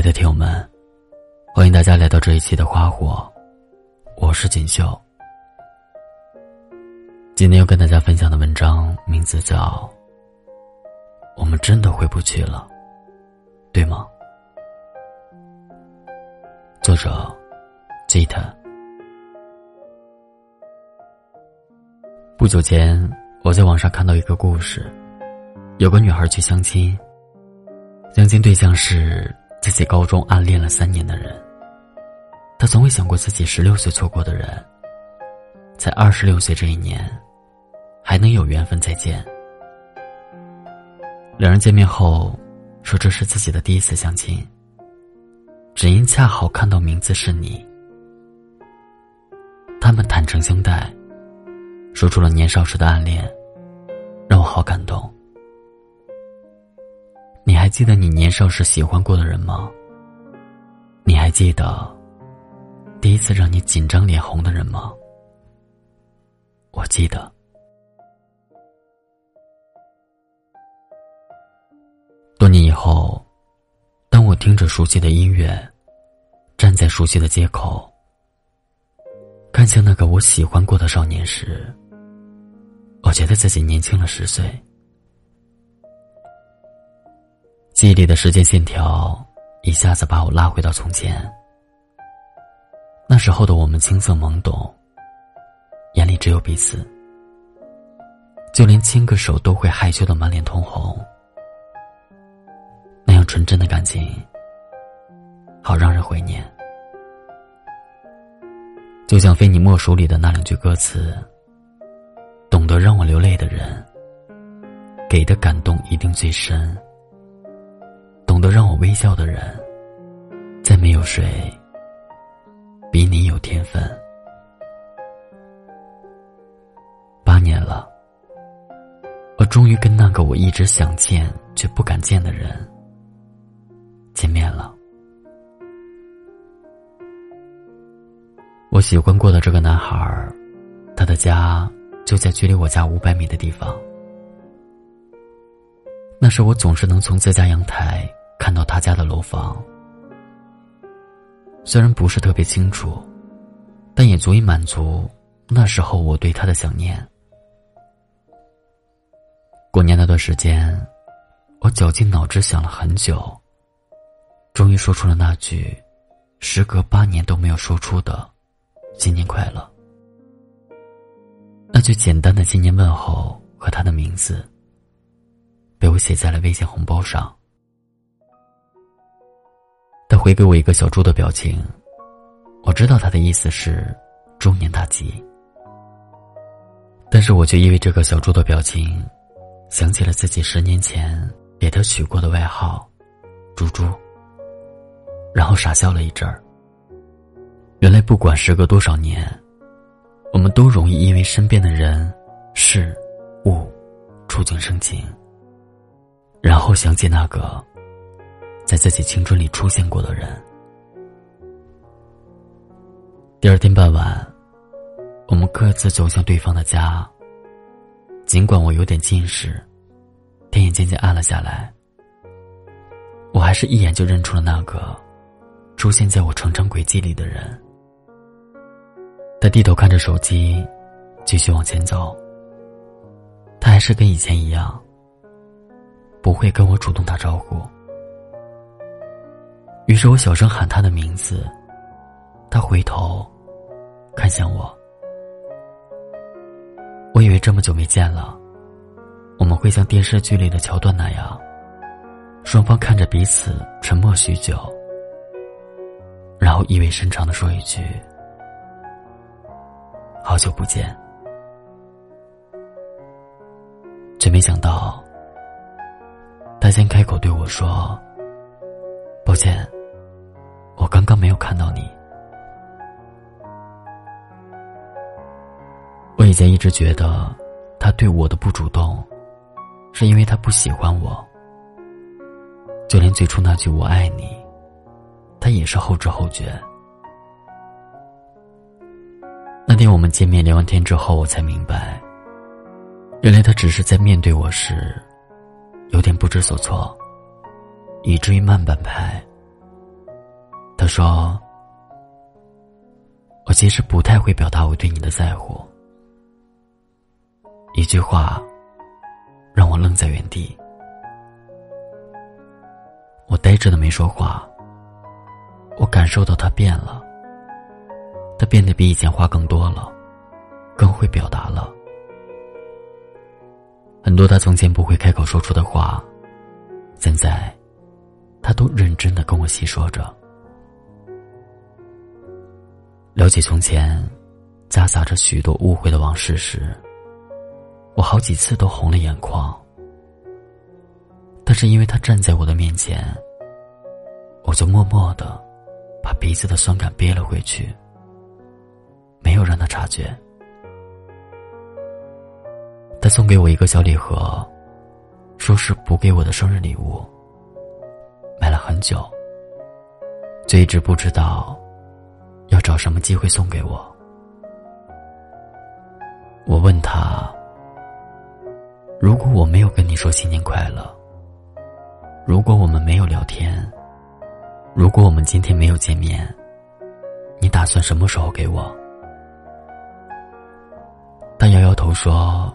亲爱的听友们，欢迎大家来到这一期的花火，我是锦绣。今天要跟大家分享的文章名字叫《我们真的回不去了》，对吗？作者吉他。不久前，我在网上看到一个故事，有个女孩去相亲，相亲对象是。自己高中暗恋了三年的人，他从未想过自己十六岁错过的人，在二十六岁这一年，还能有缘分再见。两人见面后，说这是自己的第一次相亲，只因恰好看到名字是你。他们坦诚相待，说出了年少时的暗恋，让我好感动。你还记得你年少时喜欢过的人吗？你还记得第一次让你紧张脸红的人吗？我记得。多年以后，当我听着熟悉的音乐，站在熟悉的街口，看向那个我喜欢过的少年时，我觉得自己年轻了十岁。记忆里的时间线条，一下子把我拉回到从前。那时候的我们青涩懵懂，眼里只有彼此，就连牵个手都会害羞的满脸通红。那样纯真的感情，好让人怀念。就像《非你莫属》里的那两句歌词：“懂得让我流泪的人，给的感动一定最深。”懂得让我微笑的人，再没有谁比你有天分。八年了，我终于跟那个我一直想见却不敢见的人见面了。我喜欢过的这个男孩，他的家就在距离我家五百米的地方。那时我总是能从自家阳台。看到他家的楼房，虽然不是特别清楚，但也足以满足那时候我对他的想念。过年那段时间，我绞尽脑汁想了很久，终于说出了那句时隔八年都没有说出的“新年快乐”。那句简单的新年问候和他的名字，被我写在了微信红包上。回给我一个小猪的表情，我知道他的意思是“中年大吉”，但是我却因为这个小猪的表情，想起了自己十年前给他取过的外号“猪猪”，然后傻笑了一阵儿。原来不管时隔多少年，我们都容易因为身边的人、事、物触景生情，然后想起那个。在自己青春里出现过的人。第二天傍晚，我们各自走向对方的家。尽管我有点近视，天也渐渐暗了下来，我还是一眼就认出了那个出现在我成长轨迹里的人。他低头看着手机，继续往前走。他还是跟以前一样，不会跟我主动打招呼。于是我小声喊他的名字，他回头，看向我。我以为这么久没见了，我们会像电视剧里的桥段那样，双方看着彼此沉默许久，然后意味深长的说一句：“好久不见。”却没想到，他先开口对我说：“抱歉。”我刚刚没有看到你。我以前一直觉得，他对我的不主动，是因为他不喜欢我。就连最初那句“我爱你”，他也是后知后觉。那天我们见面聊完天之后，我才明白，原来他只是在面对我时，有点不知所措，以至于慢半拍。说：“我其实不太会表达我对你的在乎。”一句话让我愣在原地，我呆滞的没说话。我感受到他变了，他变得比以前话更多了，更会表达了。很多他从前不会开口说出的话，现在他都认真的跟我细说着。聊起从前夹杂着许多误会的往事时，我好几次都红了眼眶。但是因为他站在我的面前，我就默默的。把鼻子的酸感憋了回去，没有让他察觉。他送给我一个小礼盒，说是补给我的生日礼物。买了很久，就一直不知道找什么机会送给我。我问他：“如果我没有跟你说新年快乐，如果我们没有聊天。”如果我们今天没有见面，你打算什么时候给我？他摇摇头说：“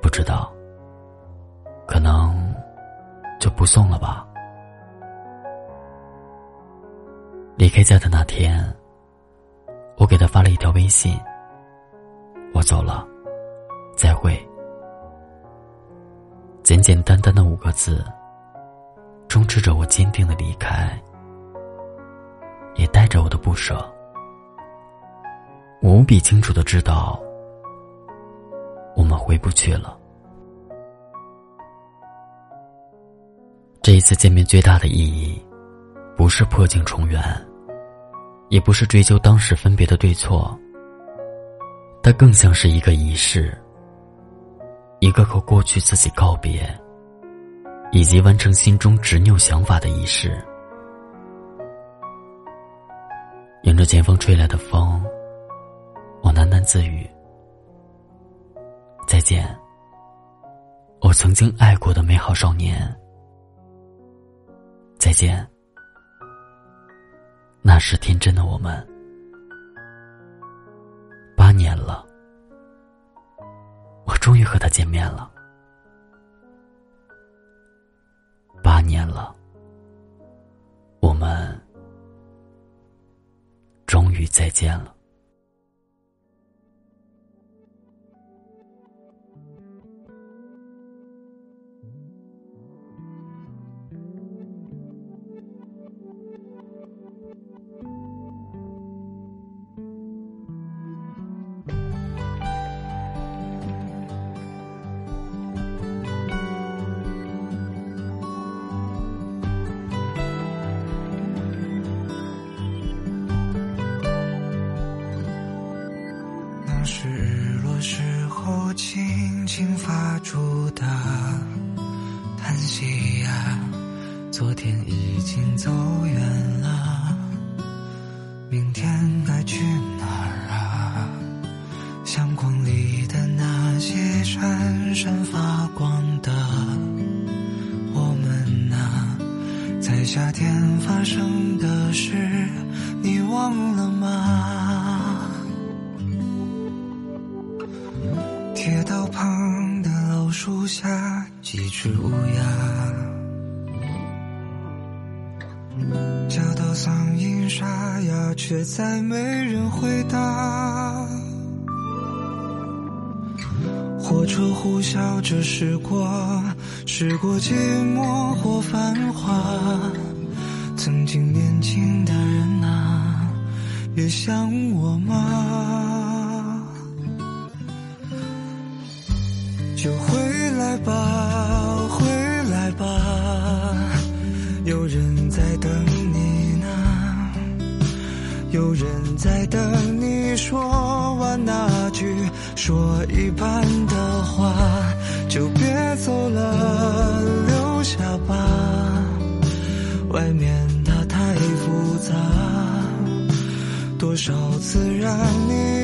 不知道，可能就不送了吧。”离开家的那天，我给他发了一条微信：“我走了，再会。”简简单单的五个字。充斥着我坚定的离开，也带着我的不舍。我无比清楚的知道，我们回不去了。这一次见面最大的意义，不是破镜重圆，也不是追究当时分别的对错，它更像是一个仪式，一个和过去自己告别。以及完成心中执拗想法的仪式。迎着前方吹来的风，我喃喃自语：“再见，我曾经爱过的美好少年。再见，那时天真的我们。八年了，我终于和他见面了。”八年了，我们终于再见了。夏天发生的事，你忘了吗？铁道旁的老树下，几只乌鸦叫到嗓音沙哑，却再没人回答。火车呼啸着驶过，驶过寂寞或繁华。曾经年轻的人啊，也想我吗？就回来吧，回来吧，有人在等你呢，有人在等你说完那句说一半多少次让你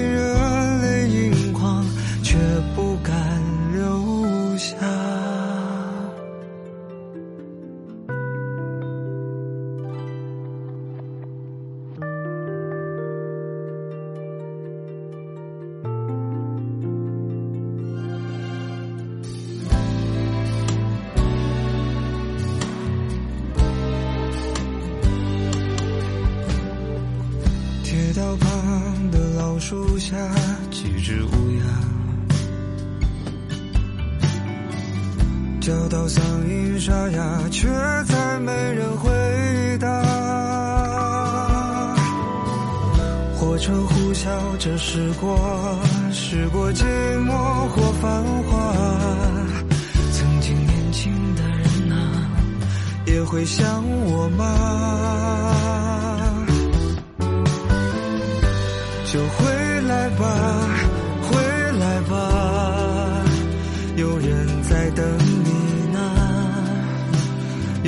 沙哑，却再没人回答。火车呼啸着驶过，驶过寂寞或繁华。曾经年轻的人啊，也会想我吗？就回来吧，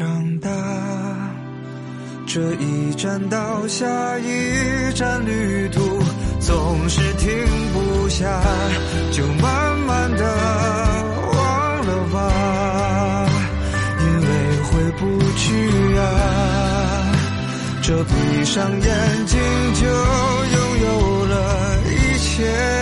长大。这一站到下一站，旅途总是停不下，就慢慢的忘了吧，因为回不去啊。这闭上眼睛就拥有了一切。